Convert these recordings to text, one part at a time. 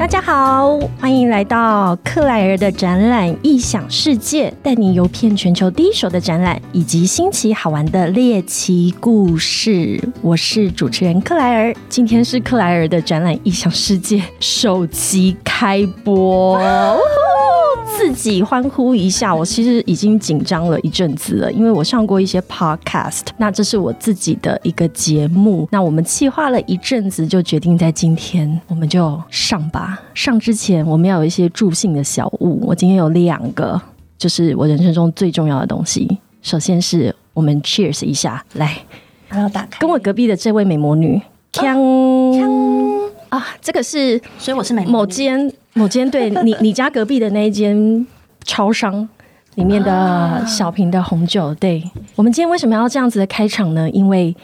大家好，欢迎来到克莱尔的展览异想世界，带你游遍全球第一手的展览以及新奇好玩的猎奇故事。我是主持人克莱尔，今天是克莱尔的展览异想世界首期开播。自己欢呼一下，我其实已经紧张了一阵子了，因为我上过一些 podcast，那这是我自己的一个节目，那我们计划了一阵子，就决定在今天我们就上吧。上之前我们要有一些助兴的小物，我今天有两个，就是我人生中最重要的东西。首先是我们 cheers 一下，来，还要打开，跟我隔壁的这位美魔女，锵锵啊，这个是，所以我是美某间。某间对 你你家隔壁的那一间超商里面的小瓶的红酒，对我们今天为什么要这样子的开场呢？因为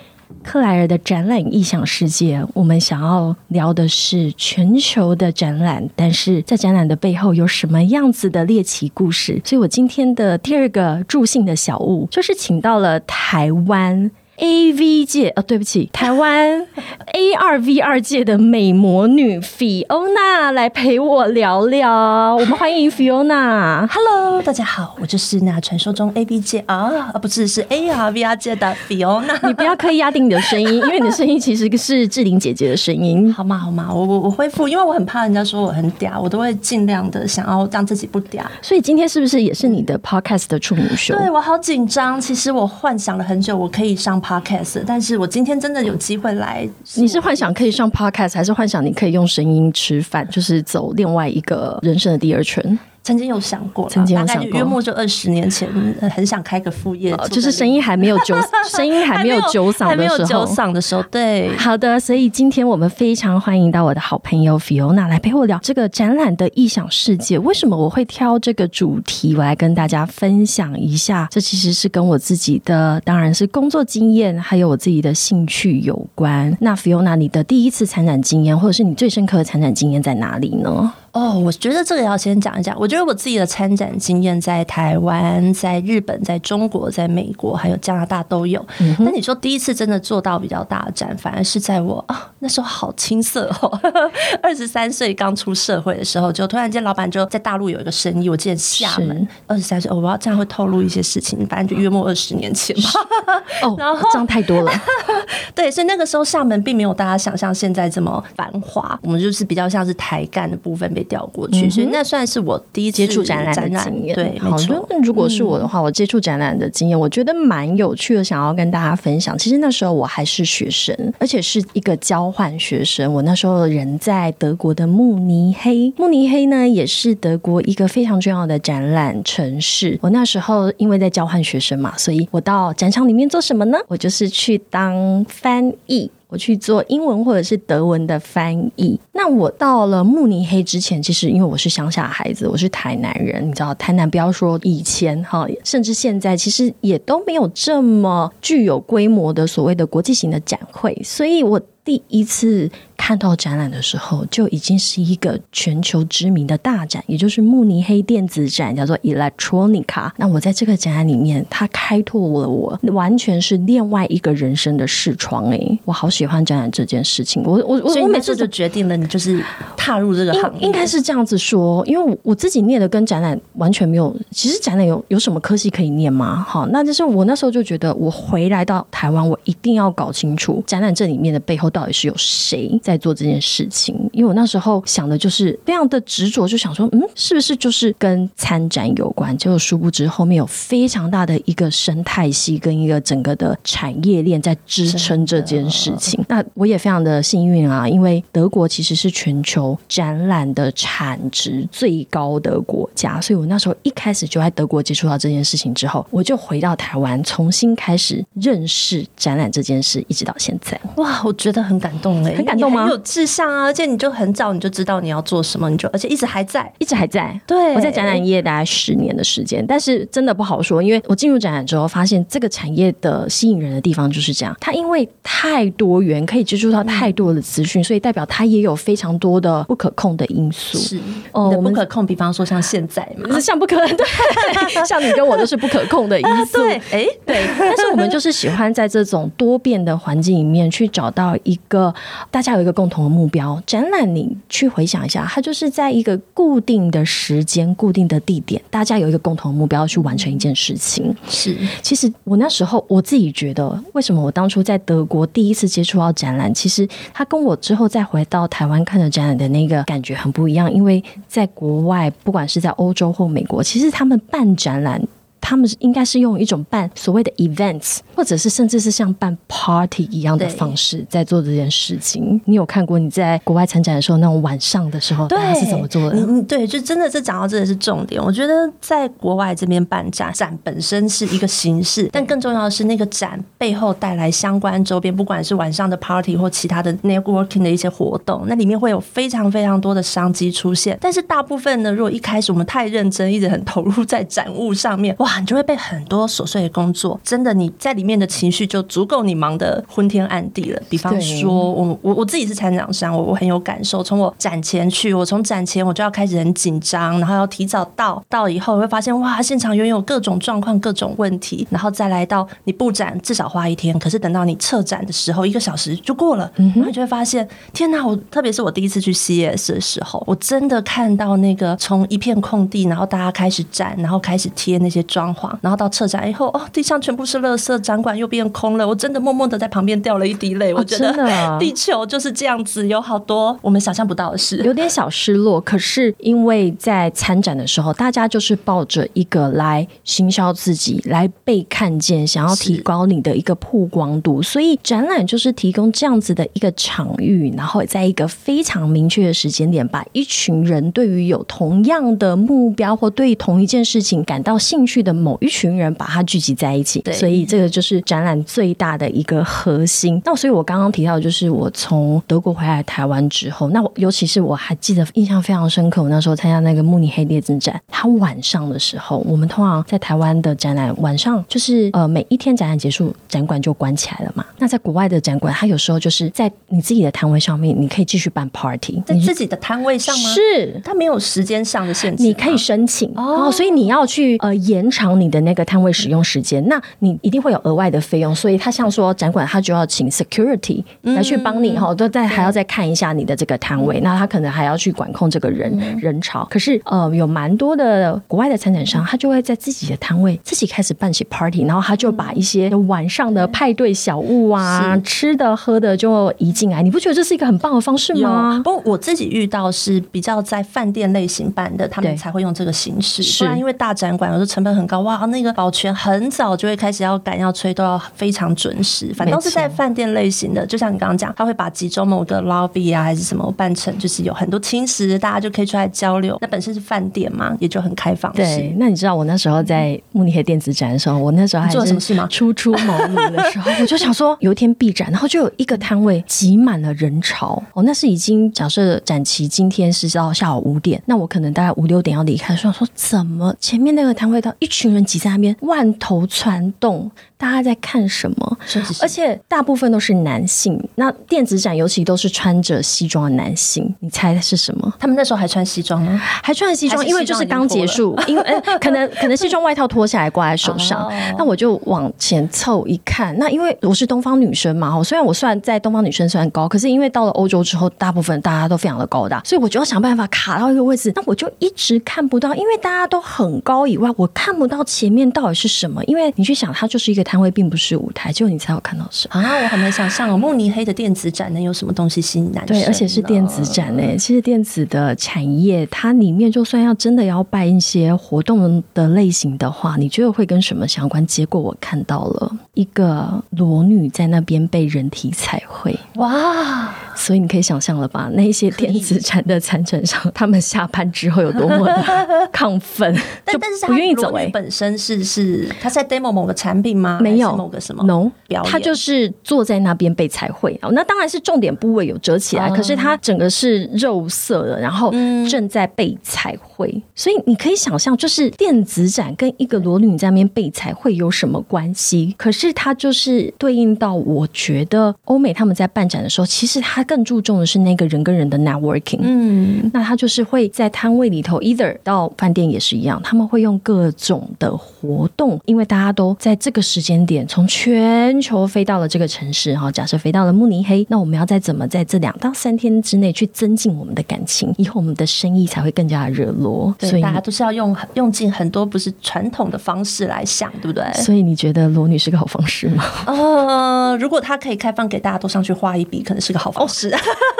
克莱尔的展览异想世界，我们想要聊的是全球的展览，但是在展览的背后有什么样子的猎奇故事？所以我今天的第二个助兴的小物，就是请到了台湾。A V 界呃，对不起，台湾 A R V 二界的美魔女 Fiona 来陪我聊聊。我们欢迎 Fiona。Hello，大家好，我就是那传说中 A V 界啊，不是是 A R V R 界的 Fiona。你不要刻意压低你的声音，因为你的声音其实是志玲姐姐的声音。好吗？好吗？我我我恢复，因为我很怕人家说我很嗲，我都会尽量的想要让自己不嗲。所以今天是不是也是你的 Podcast 的处女秀？对我好紧张。其实我幻想了很久，我可以上。Podcast，但是我今天真的有机会来。你是幻想可以上 Podcast，还是幻想你可以用声音吃饭，就是走另外一个人生的第二圈？曾经有想过，曾经有想过，约莫就二十年前，很想开个副业，就是声音还没有酒，声音还没有酒嗓的时候，酒嗓的时候，对，好的，所以今天我们非常欢迎到我的好朋友 Fiona 来陪我聊这个展览的异想世界。为什么我会挑这个主题？我来跟大家分享一下，这其实是跟我自己的，当然是工作经验，还有我自己的兴趣有关。那 Fiona，你的第一次参展经验，或者是你最深刻的参展经验在哪里呢？哦，我觉得这个要先讲一下。我觉得我自己的参展经验在台湾、在日本、在中国、在美国，还有加拿大都有。那你说第一次真的做到比较大的展，反而是在我啊那时候好青涩哦，二十三岁刚出社会的时候，就突然间老板就在大陆有一个生意，我记得厦门。二十三岁，我不知道这样会透露一些事情，反正就约莫二十年前吧。哦，然后这样太多了。对，所以那个时候厦门并没有大家想象现在这么繁华，我们就是比较像是台干的部分被。调过去，所以那算是我第一次接触展览的经验。对，没错。如果是我的话，我接触展览的经验，我觉得蛮有趣的，想要跟大家分享。其实那时候我还是学生，而且是一个交换学生。我那时候人在德国的慕尼黑，慕尼黑呢也是德国一个非常重要的展览城市。我那时候因为在交换学生嘛，所以我到展场里面做什么呢？我就是去当翻译。我去做英文或者是德文的翻译。那我到了慕尼黑之前，其实因为我是乡下孩子，我是台南人，你知道台南不要说以前哈，甚至现在其实也都没有这么具有规模的所谓的国际型的展会，所以我第一次。看到展览的时候，就已经是一个全球知名的大展，也就是慕尼黑电子展，叫做 Electronica。那我在这个展览里面，它开拓了我完全是另外一个人生的视窗。哎，我好喜欢展览这件事情。我我我我每次就决定了，你就是踏入这个行业，应该是这样子说。因为我自己念的跟展览完全没有。其实展览有有什么科系可以念吗？好，那就是我那时候就觉得，我回来到台湾，我一定要搞清楚展览这里面的背后到底是有谁。在做这件事情，因为我那时候想的就是非常的执着，就想说，嗯，是不是就是跟参展有关？结果殊不知后面有非常大的一个生态系跟一个整个的产业链在支撑这件事情。那我也非常的幸运啊，因为德国其实是全球展览的产值最高的国家，所以我那时候一开始就在德国接触到这件事情之后，我就回到台湾重新开始认识展览这件事，一直到现在。哇，我觉得很感动哎，很感动。很有志向啊，而且你就很早你就知道你要做什么，你就而且一直还在，一直还在。对，我在展览业大概十年的时间，但是真的不好说，因为我进入展览之后，发现这个产业的吸引人的地方就是这样，它因为太多元，可以接触到太多的资讯，所以代表它也有非常多的不可控的因素。是哦，不可控，比方说像现在嘛，像不可对，像你跟我都是不可控的因素。对，哎，对，但是我们就是喜欢在这种多变的环境里面去找到一个大家有。个共同的目标。展览你去回想一下，它就是在一个固定的时间、固定的地点，大家有一个共同的目标去完成一件事情。是，其实我那时候我自己觉得，为什么我当初在德国第一次接触到展览，其实它跟我之后再回到台湾看的展览的那个感觉很不一样，因为在国外，不管是在欧洲或美国，其实他们办展览。他们应该是用一种办所谓的 events，或者是甚至是像办 party 一样的方式在做这件事情。你有看过你在国外参展的时候那种晚上的时候，大家是怎么做的？嗯，对，就真的是讲到这个是重点。我觉得在国外这边办展，展本身是一个形式，但更重要的是那个展背后带来相关周边，不管是晚上的 party 或其他的 networking 的一些活动，那里面会有非常非常多的商机出现。但是大部分呢，如果一开始我们太认真，一直很投入在展物上面，哇！你就会被很多琐碎的工作，真的你在里面的情绪就足够你忙得昏天暗地了。比方说，我我我自己是参展商，我我很有感受。从我展前去，我从展前我就要开始很紧张，然后要提早到，到以后会发现哇，现场拥有各种状况、各种问题，然后再来到你布展至少花一天，可是等到你撤展的时候，一个小时就过了，然后就会发现天哪！我特别是我第一次去 CS 的时候，我真的看到那个从一片空地，然后大家开始展，然后开始贴那些装潢。然后到撤展以后，哦，地上全部是垃圾，展馆又变空了。我真的默默的在旁边掉了一滴泪。我觉得 地球就是这样子，有好多我们想象不到的事，有点小失落。可是因为在参展的时候，大家就是抱着一个来行销自己、来被看见、想要提高你的一个曝光度，所以展览就是提供这样子的一个场域，然后在一个非常明确的时间点，把一群人对于有同样的目标或对同一件事情感到兴趣的某一。群人把它聚集在一起，对所以这个就是展览最大的一个核心。那所以我刚刚提到，就是我从德国回来台湾之后，那我尤其是我还记得印象非常深刻，我那时候参加那个慕尼黑电子展，它晚上的时候，我们通常在台湾的展览晚上就是呃每一天展览结束，展馆就关起来了嘛。那在国外的展馆，它有时候就是在你自己的摊位上面，你可以继续办 party，在自己的摊位上吗？是，它没有时间上的限制，你可以申请哦，所以你要去呃延长你的。那个摊位使用时间，那你一定会有额外的费用，所以他像说展馆，他就要请 security 来去帮你哈，都再还要再看一下你的这个摊位，那他可能还要去管控这个人人潮。可是呃，有蛮多的国外的参展商，他就会在自己的摊位自己开始办起 party，然后他就把一些晚上的派对小物啊、吃的喝的就移进来。你不觉得这是一个很棒的方式吗？不过我自己遇到是比较在饭店类型办的，他们才会用这个形式，不然因为大展馆有时候成本很高哇。那个保全很早就会开始要赶要催，都要非常准时。反正都是在饭店类型的，就像你刚刚讲，他会把集中某个 lobby 啊，还是什么办成，就是有很多青石，大家就可以出来交流。那本身是饭店嘛，也就很开放。对，那你知道我那时候在慕尼黑电子展的时候，我那时候还做什么事吗？初出茅庐的时候，我就想说，有一天闭展，然后就有一个摊位挤满了人潮。哦，那是已经假设展期今天是到下午五点，那我可能大概五六点要离开，说说怎么前面那个摊位到一群人挤。在那边万头攒动。大家在看什么？而且大部分都是男性。那电子展尤其都是穿着西装的男性，你猜是什么？他们那时候还穿西装吗？还穿西装，因为就是刚结束，因为 可能可能西装外套脱下来挂在手上。那我就往前凑一看，那因为我是东方女生嘛，虽然我算在东方女生算高，可是因为到了欧洲之后，大部分大家都非常的高大，所以我就要想办法卡到一个位置。那我就一直看不到，因为大家都很高以外，我看不到前面到底是什么。因为你去想，它就是一个。摊位并不是舞台，就你才有看到什么啊！我很难想象哦，慕尼黑的电子展能有什么东西吸引男生？对，而且是电子展呢。其实电子的产业，它里面就算要真的要办一些活动的类型的话，你觉得会跟什么相关？结果我看到了一个裸女在那边被人体彩绘，哇！所以你可以想象了吧？那些电子展的参展商，他们下班之后有多么的亢奋，但但是不愿意走。哎，本身是是他在 demo 某个产品吗？没有某个什么？no，表他就是坐在那边被彩绘。那当然是重点部位有折起来，可是他整个是肉色的，然后正在被彩绘。所以你可以想象，就是电子展跟一个裸女在那边被彩绘有什么关系？可是它就是对应到，我觉得欧美他们在办展的时候，其实他。更注重的是那个人跟人的 networking。嗯，那他就是会在摊位里头，either 到饭店也是一样，他们会用各种的活动，因为大家都在这个时间点从全球飞到了这个城市哈。假设飞到了慕尼黑，那我们要再怎么在这两到三天之内去增进我们的感情，以后我们的生意才会更加的热络。所，以大家都是要用用尽很多不是传统的方式来想，对不对？所以你觉得罗女是个好方式吗？呃，如果它可以开放给大家都上去画一笔，可能是个好方式。是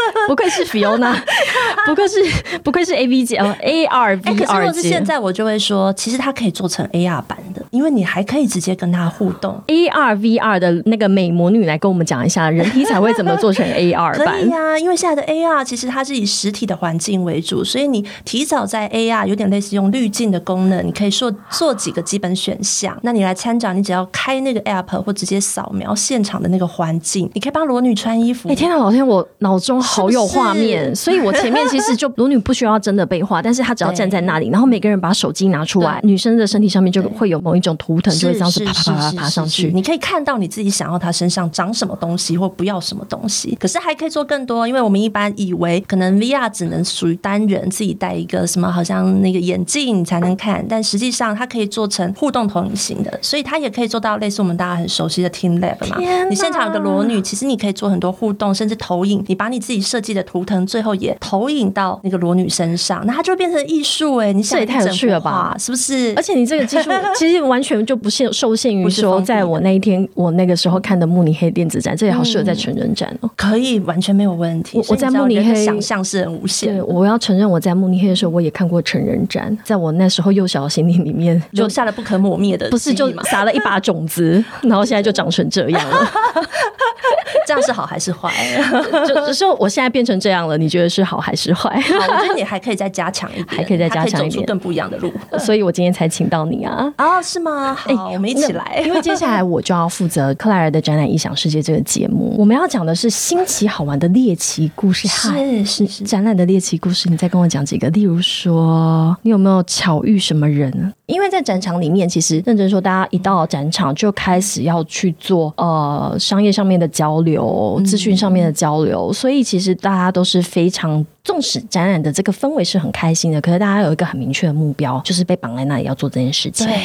不愧是 Fiona，不愧是不愧是 A V 界哦，A R 哎、V 可是如 R 果是现在，我就会说，其实它可以做成 AR 版的，因为你还可以直接跟它互动。A R V R 的那个美魔女来跟我们讲一下，人体彩绘怎么做成 A R 可版以？呀、因为现在的 AR 其实它是以实体的环境为主，所以你提早在 AR 有点类似用滤镜的功能，你可以做做几个基本选项。那你来参展，你只要开那个 App 或直接扫描现场的那个环境，你可以帮裸女穿衣服。哎、天哪，老天，我脑中好有画面，所以我前面其实就裸女不需要真的被画，但是她只要站在那里，然后每个人把手机拿出来，女生的身体上面就会有某一种图腾，就会这样子是啪啪啪啪爬上去。你可以看到你自己想要她身上长什么东西，或不要什么东西。可是还可以做更多，因为我们一般以为可能 VR 只能属于单人自己戴一个什么，好像那个眼镜才能看，但实际上它可以做成互动投影型的，所以它也可以做到类似我们大家很熟悉的 Team Lab 嘛。你现场有个裸女，其实你可以做很多互动，甚至投影。你把你自己设计的图腾，最后也投影到那个裸女身上，那它就会变成艺术哎！你想这也太有趣了吧是不是？而且你这个技术 其实完全就不限受限于说，在我那一天我那个时候看的慕尼黑电子展，这也好适合在成人展哦。可以，完全没有问题。我在慕尼黑想象是很无限对，我要承认我在慕尼黑的时候，我也看过成人展，在我那时候幼小的心灵里面，就留下了不可磨灭的不是就？撒了一把种子，然后现在就长成这样了。这样是好还是坏？就就说我现在变成这样了，你觉得是好还是坏？好，我觉得你还可以再加强一点，还可以再加强一点走出更不一样的路。所以我今天才请到你啊。啊，是吗？好，我们一起来。哎因为接下来我就要负责克莱尔的展览异想世界这个节目，我们要讲的是新奇好玩的猎奇故事。是是是，展览的猎奇故事，你再跟我讲几个，例如说，你有没有巧遇什么人？因为在展场里面，其实认真说，大家一到展场就开始要去做呃商业上面的交流、资讯上面的交流，所以其实大家都是非常。纵使展览的这个氛围是很开心的，可是大家有一个很明确的目标，就是被绑在那里要做这件事情。对，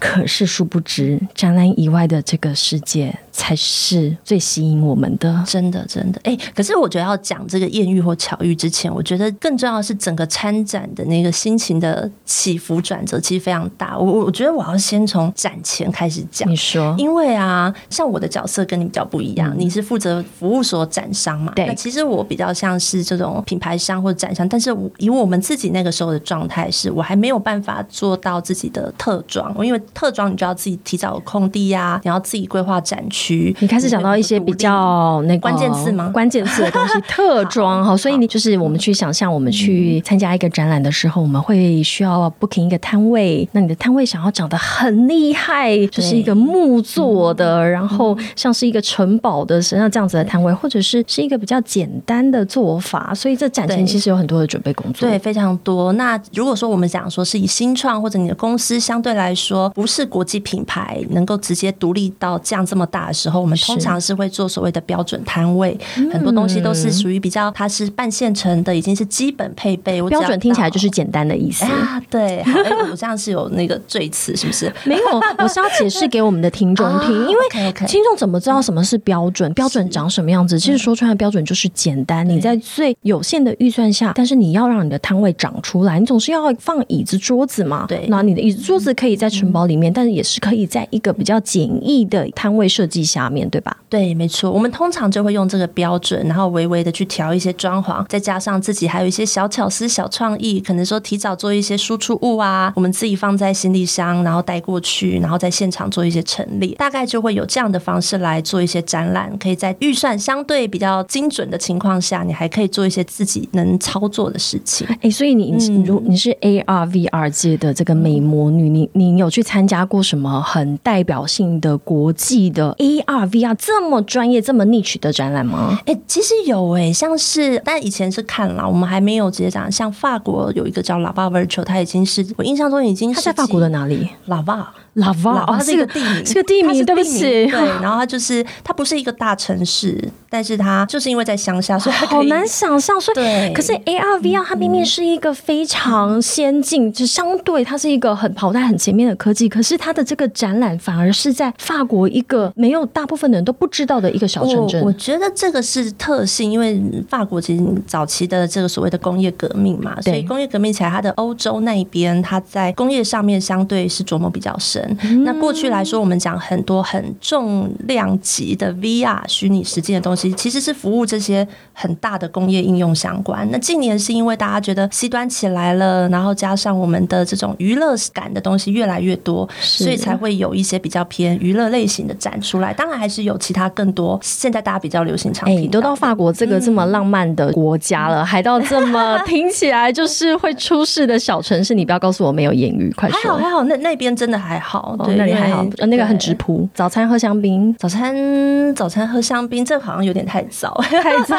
可是殊不知，展览以外的这个世界才是最吸引我们的。真的真的。哎，可是我觉得要讲这个艳遇或巧遇之前，我觉得更重要的是整个参展的那个心情的起伏转折，其实非常大。我我我觉得我要先从展前开始讲你。说，因为啊，像我的角色跟你比较不一样，你是负责服务所展商嘛。对那其实我比较像是这种品牌商或者展商，但是以我们自己那个时候的状态，是我还没有办法做到自己的特装，因为特装你就要自己提早有空地呀、你要自己规划展区。你开始讲到一些比较那个关键词吗？关键词的东西，特装哈，所以你就是我们去想象，我们去参加一个展览的时候，我们会需要 booking 一个摊位，那你的摊位想要长得很厉害，就是一个木做的，然后像是一个城堡的像这样子的摊位，或者是是一个比较简单的做法，所以这展前其实有很多的准备工作。对，非常多。那如果说我们讲说是以新创或者你的公司相对来说不是国际品牌，能够直接独立到这样这么大的时候，我们通常是会做所谓的标准摊位，很多东西都是属于比较它是半现成的，已经是基本配备。标准听起来就是简单的意思。啊，对，好，哎我这样是有那个罪词，是不是？没有，我是要解释给我们的听众听，因为听众怎么知道什么是标准？标准长什么样子？其实说出来的标准就是简单。你在最有限的预算下，但是你要让你的摊位长出来，你总是要放椅子、桌子嘛。对那你的椅子、桌子可以在城堡里面，但是也是可以在一个比较简易的摊位设计下面，对吧？对，没错，我们通常就会用这个标准，然后微微的去调一些装潢，再加上自己还有一些小巧思、小创意，可能说提早做一些输出物啊，我们自己放在行李箱，然后带过去，然后在现场做一些陈列，大概就会有这样的方式来做一些展览，可以在预算相对比较精准的情况下，你还可以做一些自己能操作的事情。哎，所以你你如你是 AR VR 界的这个美魔女，你你有去参加过什么很代表性的国际的 AR VR 这么专业、这么 niche 的展览吗？哎、其实有哎、像是，但以前是看了，我们还没有直接讲。像法国有一个叫 Lava Virtual，它已经是我印象中已经是在法国的哪里？Lava 拉瓦哦，它是一个地名，是个地名，对不起。对，然后它就是它不是一个大城市，但是它就是因为在乡下，所以好难想象。所以，可是 AR VR 它明明是一个非常先进，就相对它是一个很跑在很前面的科技，可是它的这个展览反而是在法国一个没有大部分的人都不知道的一个小城镇。我觉得这个是特性，因为法国其实早期的这个所谓的工业革命嘛，所以工业革命起来，它的欧洲那一边，它在工业上面相对是琢磨比较深。那过去来说，我们讲很多很重量级的 VR 虚拟实境的东西，其实是服务这些很大的工业应用相关。那近年是因为大家觉得 C 端起来了，然后加上我们的这种娱乐感的东西越来越多，所以才会有一些比较偏娱乐类型的展出来。当然还是有其他更多现在大家比较流行场品。都到法国这个这么浪漫的国家了，还到这么听起来就是会出事的小城市，你不要告诉我没有艳遇，快说。还好还好，那那边真的还好，对，那里还好，那个很直朴。早餐喝香槟，早餐早餐喝香槟，这好像有点太早，太早。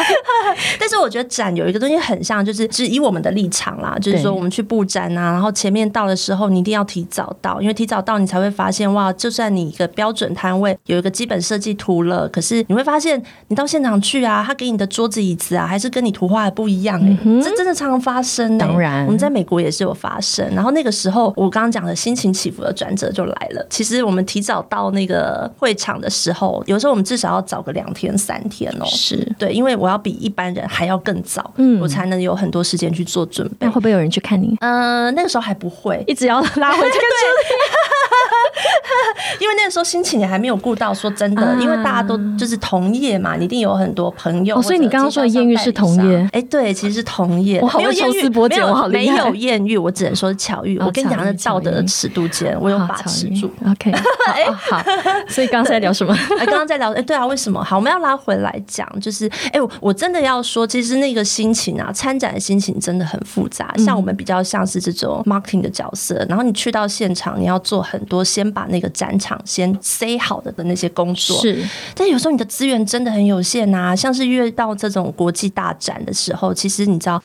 但是我觉得展有一个东西很像，就是只以我们的立场啦，就是说我们去布展啊，然后前面到的时候，你一定要提早到，因为提早到你才会发现哇，就算你一个标准摊位有一个基本设计图了，可是你会发现你到现场去啊，他给你的桌子椅子啊，还是跟你图画的不一样哎，这真的常常发生。当然，我们在美国也是有发生。然后那个时候，我刚刚讲的心情起转折就来了。其实我们提早到那个会场的时候，有时候我们至少要早个两天三天哦。是对，因为我要比一般人还要更早，嗯，我才能有很多时间去做准备。那会不会有人去看你？呃，那个时候还不会，一直要拉回这个 因为那个时候心情也还没有顾到。说真的，因为大家都就是同业嘛，你一定有很多朋友。所以你刚刚说的艳遇是同业？哎，对，其实是同业。我好会抽丝剥茧，我好。没有艳遇，我只能说是巧遇。我跟你讲，那道德的尺度间，我有把持住。OK，哎好。所以刚刚在聊什么？哎，刚刚在聊，哎，对啊，为什么？好，我们要拉回来讲，就是，哎，我真的要说，其实那个心情啊，参展的心情真的很复杂。像我们比较像是这种 marketing 的角色，然后你去到现场，你要做很多，先把那个展场先塞好的的那些工作。是，但有时候你的资源真的很有限呐。像是越到这种国际大展的时候，其实你知道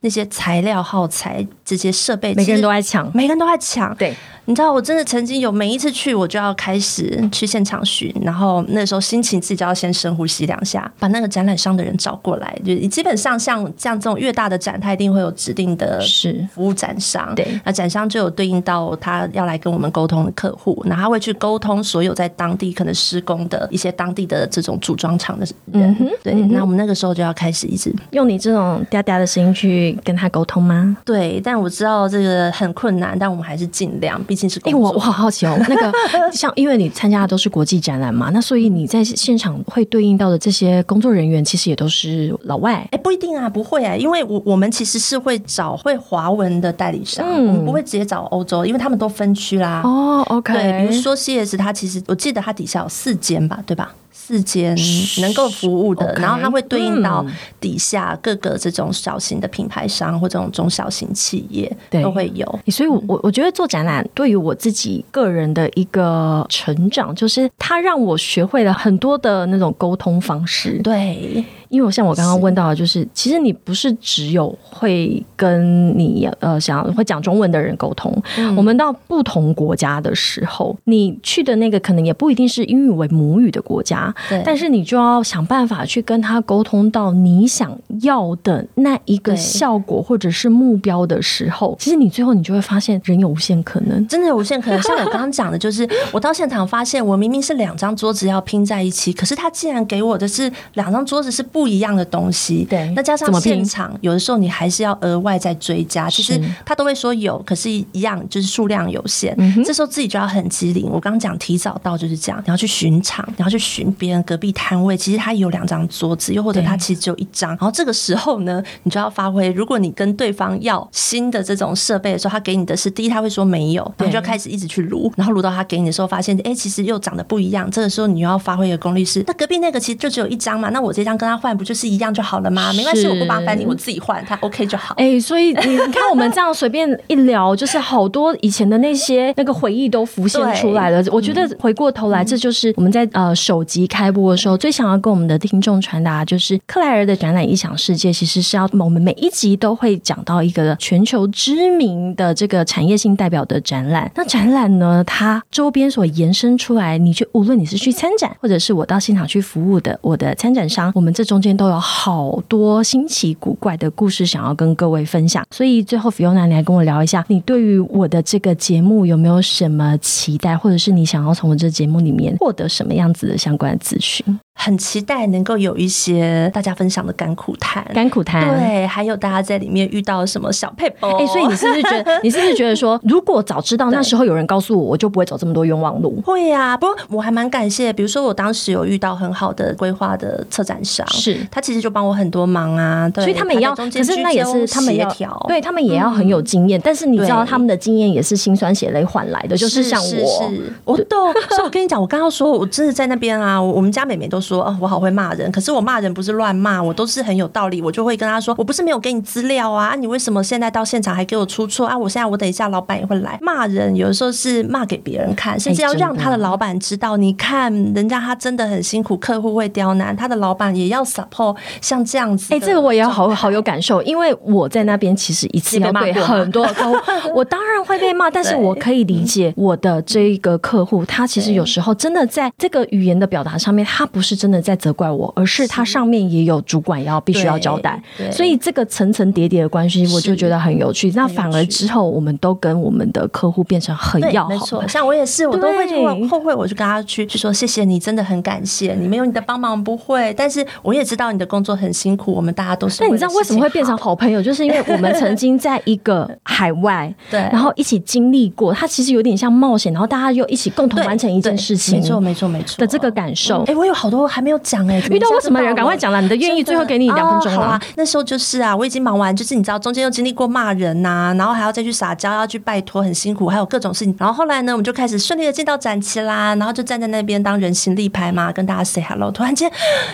那些材料耗材、这些设备，每个人都在抢，每个人都在抢。对。你知道，我真的曾经有每一次去，我就要开始去现场巡，然后那时候心情自己就要先深呼吸两下，把那个展览商的人找过来。就基本上像像这种越大的展，它一定会有指定的是服务展商，对，那展商就有对应到他要来跟我们沟通的客户，那他会去沟通所有在当地可能施工的一些当地的这种组装厂的人，对。那我们那个时候就要开始一直用你这种嗲嗲的声音去跟他沟通吗？对，但我知道这个很困难，但我们还是尽量。哎，我我好好奇哦，那个 像因为你参加的都是国际展览嘛，那所以你在现场会对应到的这些工作人员，其实也都是老外。哎，不一定啊，不会啊，因为我我们其实是会找会华文的代理商，我们不会直接找欧洲，因为他们都分区啦。哦，OK，对，比如说 CS，它其实我记得它底下有四间吧，对吧？四间能够服务的，然后它会对应到底下各个这种小型的品牌商或这种中小型企业都会有。所以，我我我觉得做展览对于我自己个人的一个成长，就是它让我学会了很多的那种沟通方式。对。因为我像我刚刚问到的，就是其实你不是只有会跟你呃想要会讲中文的人沟通，我们到不同国家的时候，你去的那个可能也不一定是英语为母语的国家，对，但是你就要想办法去跟他沟通到你想要的那一个效果或者是目标的时候，其实你最后你就会发现人有无限可能，真的有无限可能。像我刚刚讲的，就是我到现场发现，我明明是两张桌子要拼在一起，可是他竟然给我的是两张桌子是。不一样的东西，对，那加上现场，有的时候你还是要额外再追加。其实他都会说有，可是一样就是数量有限。这时候自己就要很机灵。我刚刚讲提早到就是这样，你要去巡场，你要去巡别人隔壁摊位。其实他有两张桌子，又或者他其实只有一张。然后这个时候呢，你就要发挥。如果你跟对方要新的这种设备的时候，他给你的是第一，他会说没有，然后就开始一直去撸，然后撸到他给你的时候，发现哎，其实又长得不一样。这个时候你又要发挥的功力是，那隔壁那个其实就只有一张嘛，那我这张跟他换。不就是一样就好了吗？没关系，我不麻烦你，我自己换，他 OK 就好。哎，所以你你看我们这样随便一聊，就是好多以前的那些那个回忆都浮现出来了。我觉得回过头来，这就是我们在呃首集开播的时候最想要跟我们的听众传达，就是克莱尔的展览异想世界，其实是要我们每一集都会讲到一个全球知名的这个产业性代表的展览。那展览呢，它周边所延伸出来，你去无论你是去参展，或者是我到现场去服务的我的参展商，我们这中间都有好多新奇古怪的故事想要跟各位分享。所以最后，Fiona，你来跟我聊一下，你对于我的这个节目有没有什么期待，或者是你想要从我这节目里面获得什么样子的相关资讯？很期待能够有一些大家分享的甘苦谈，甘苦谈，对，还有大家在里面遇到什么小配包？哎，所以你是不是觉得，你是不是觉得说，如果早知道那时候有人告诉我，我就不会走这么多冤枉路？会呀，不过我还蛮感谢，比如说我当时有遇到很好的规划的策展商，是。他其实就帮我很多忙啊，对所以他们也要，可是那也是他们要，对他们也要很有经验，但是你知道他们的经验也是心酸血泪换来的，就是像我，我懂，所以我跟你讲，我刚刚说我真的在那边啊，我们家美美都说，哦，我好会骂。人，可是我骂人不是乱骂，我都是很有道理。我就会跟他说，我不是没有给你资料啊，你为什么现在到现场还给我出错啊？我现在我等一下老板也会来骂人，有的时候是骂给别人看，甚至要让他的老板知道，你看人家他真的很辛苦，客户会刁难，他的老板也要 support，像这样子。哎，这个我也好好有感受，因为我在那边其实一次要对很多客户，我当然会被骂，但是我可以理解我的这一个客户，他其实有时候真的在这个语言的表达上面，他不是真的在责怪我。而是他上面也有主管要必须要交代，所以这个层层叠叠的关系，我就觉得很有趣。那反而之后，我们都跟我们的客户变成很要好。没错，像我也是，我都会去后会，我就跟他去去说谢谢你，真的很感谢你，没有你的帮忙不会。但是我也知道你的工作很辛苦，我们大家都是。那你知道为什么会变成好朋友？就是因为我们曾经在一个海外，对，然后一起经历过，它其实有点像冒险，然后大家又一起共同完成一件事情。没错，没错，没错的这个感受。哎，我有好多还没有讲哎。遇到过什么人？赶快讲了，你的愿意最后给你两分钟了。好啊，那时候就是啊，我已经忙完，就是你知道中间又经历过骂人呐，然后还要再去撒娇，要去拜托，很辛苦，还有各种事情。然后后来呢，我们就开始顺利的进到展期啦，然后就站在那边当人形立牌嘛，跟大家 say hello。突然间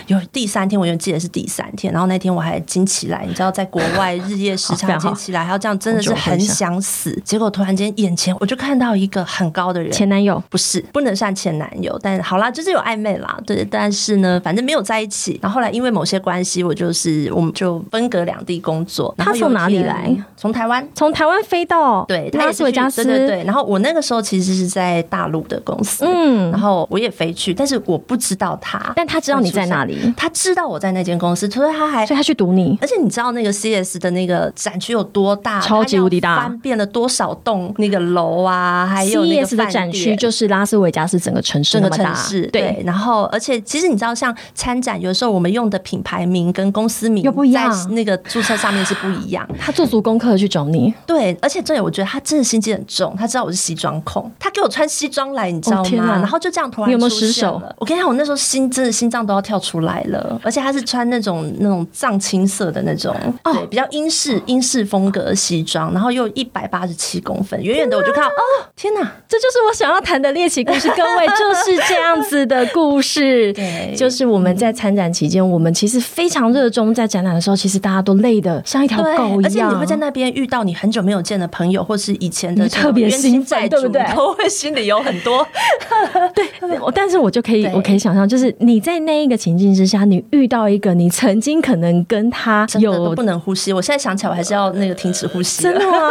有第三天，我记得是第三天，然后那天我还惊起来，你知道，在国外日夜时差惊起来，还要这样，真的是很想死。结果突然间眼前我就看到一个很高的人，前男友不是，不能算前男友，但好啦，就是有暧昧啦，对，但是呢，反正没有在一起。然后后来因为某些关系，我就是我们就分隔两地工作。他从哪里来？从台湾，从台湾飞到对拉斯维加斯。对对对。然后我那个时候其实是在大陆的公司，嗯，然后我也飞去，但是我不知道他，但他知道你在哪里，他知道我在那间公司，所以他还所以他去堵你。而且你知道那个 CS 的那个展区有多大？超级无敌大，翻遍了多少栋那个楼啊？还有 CS 的展区就是拉斯维加斯整个城市整个城市对。然后而且其实你知道，像参展有时候我们用的品牌名跟公司名又不一样，那个注册上面是不一样。他做足功课去找你，对，而且这里我觉得他真的心机很重，他知道我是西装控，他给我穿西装来，你知道吗？然后就这样突然有没有失手？我跟你讲，我那时候心真的心脏都要跳出来了。而且他是穿那种那种藏青色的那种，对，比较英式英式风格的西装，然后又一百八十七公分，远远的我就看到，哦，天哪，这就是我想要谈的猎奇故事。各位就是这样子的故事，对，就是我们在参展期间，我们其实非常热衷在展览的时候，其实大家都累的像一条狗一样，而且你会在那边遇到你很久没有见的朋友，或是以前的特别心在，对不对？都会心里有很多。对，但是我就可以，我可以想象，就是你在那一个情境之下，你遇到一个你曾经可能跟他有不能呼吸，我现在想起来，我还是要那个停止呼吸。真的吗？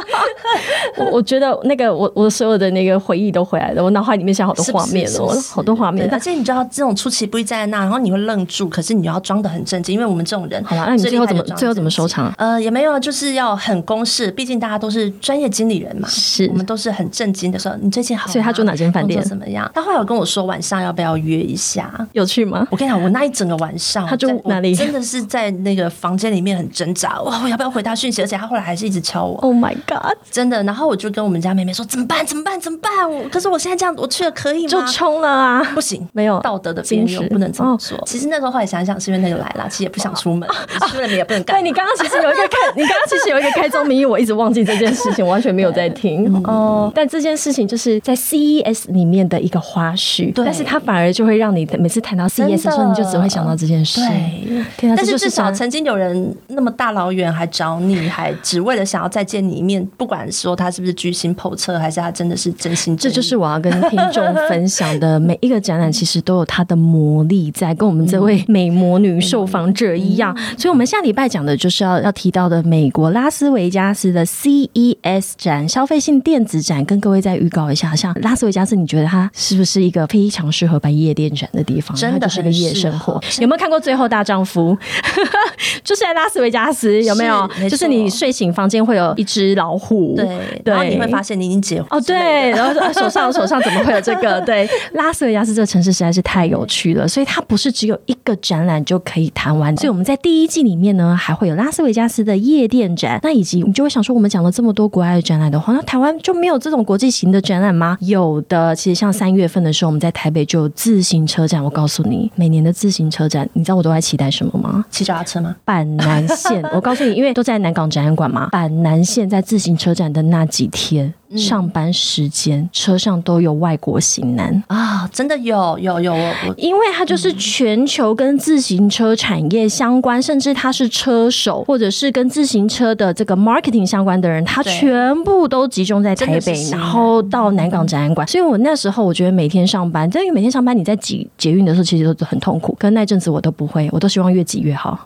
我我觉得那个我我所有的那个回忆都回来了，我脑海里面想好多画面了，好多画面。而且你知道，这种出其不意在那，然后你会愣住，可是你要装的很正经，因为我们这种人。好了，那你最后怎么最后怎么收场？呃，也没有，就是要很公式，毕竟大家都是专业经理人嘛，是我们都是很震惊的时候。你最近好？所以他住哪间饭店？怎么样？他后来有跟我说晚上要不要约一下？有趣吗？我跟你讲，我那一整个晚上，他住哪里？真的是在那个房间里面很挣扎。哇，我要不要回他讯息？而且他后来还是一直敲我。Oh my god！真的。然后我就跟我们家妹妹说：怎么办？怎么办？怎么办？可是我现在这样，我去了可以吗？就冲了啊！不行，没有道德的边缘，不能这么说。其实那时候后来想想，是因为那个来了，其实也不想出门，出了你也不能干。对你刚刚其实有一个开，你刚刚其实有一个开宗明义，我一直忘记这件事情，完全没有在听 哦。但这件事情就是在 CES 里面的的一个花絮，对但是它反而就会让你每次谈到 CES 的时候，你就只会想到这件事。对，天啊，但是至少曾经有人那么大老远还找你，还只为了想要再见你一面，不管说他是不是居心叵测，还是他真的是真心这就是我要跟听众分享的。每一个展览其实都有它的魔力在，跟我们这位美魔女受访者一样。所以，我们下礼拜讲的就是要要提到的美国拉斯维加斯的 CES 展，消费性电子展。跟各位再预告一下，像拉斯维加斯，你觉得它是不是一个非常适合办夜店展的地方？真的是个夜生活。有没有看过《最后大丈夫》？就是在拉斯维加斯，有没有是？就是你睡醒房间会有一只老虎，对，对然后你会发现你已经结婚哦，对，然后手上手上怎么会有这个？对，拉斯维加斯这个城市实在是太有趣了，所以它不是只有一个展览就可以谈完。所以我们在第一季里面呢，还会有拉斯维加斯的夜店展，那以及你就会想说，我们讲了这么多国外的展览的话，那台湾就没有这种国际型的展览吗？有的，其实像三月份的时候，我们在台北就有自行车展。我告诉你，每年的自行车展，你知道我都在期待什么吗？骑脚踏车吗？板南线，我告诉你，因为都在南港展览馆嘛，板南线在自行车展的那几天。上班时间车上都有外国型男，啊，真的有有有，我我因为他就是全球跟自行车产业相关，甚至他是车手或者是跟自行车的这个 marketing 相关的人，他全部都集中在台北，然后到南港展览馆。所以我那时候我觉得每天上班，但因为每天上班你在挤捷运的时候，其实都很痛苦。可是那阵子我都不会，我都希望越挤越好，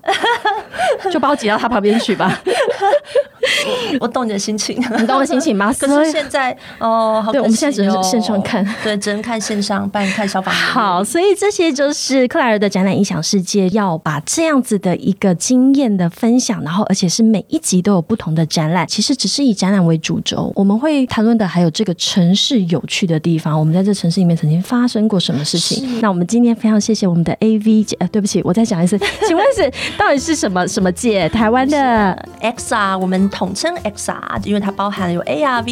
就把我挤到他旁边去吧。我懂你的心情。你懂我心情吗？以是现在哦，好对我们现在只能线上看对，只能看线上，不然看消防。好，所以这些就是克莱尔的展览影响世界，要把这样子的一个经验的分享，然后而且是每一集都有不同的展览，其实只是以展览为主轴，我们会谈论的还有这个城市有趣的地方，我们在这城市里面曾经发生过什么事情。那我们今天非常谢谢我们的 AV 界，呃，对不起，我再讲一次，请问是到底是什么什么界？台湾的 XR，我们统称 XR，因为它包含了有 AR、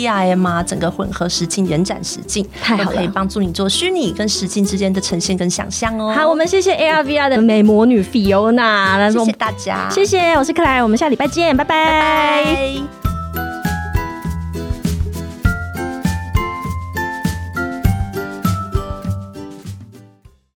整个混合实境、延展实境，太好了可以帮助你做虚拟跟实境之间的呈现跟想象哦。好，我们谢谢 ARVR 的美魔女 Fiona，那我们谢谢大家，谢谢，我是克莱尔，我们下礼拜见，拜拜拜。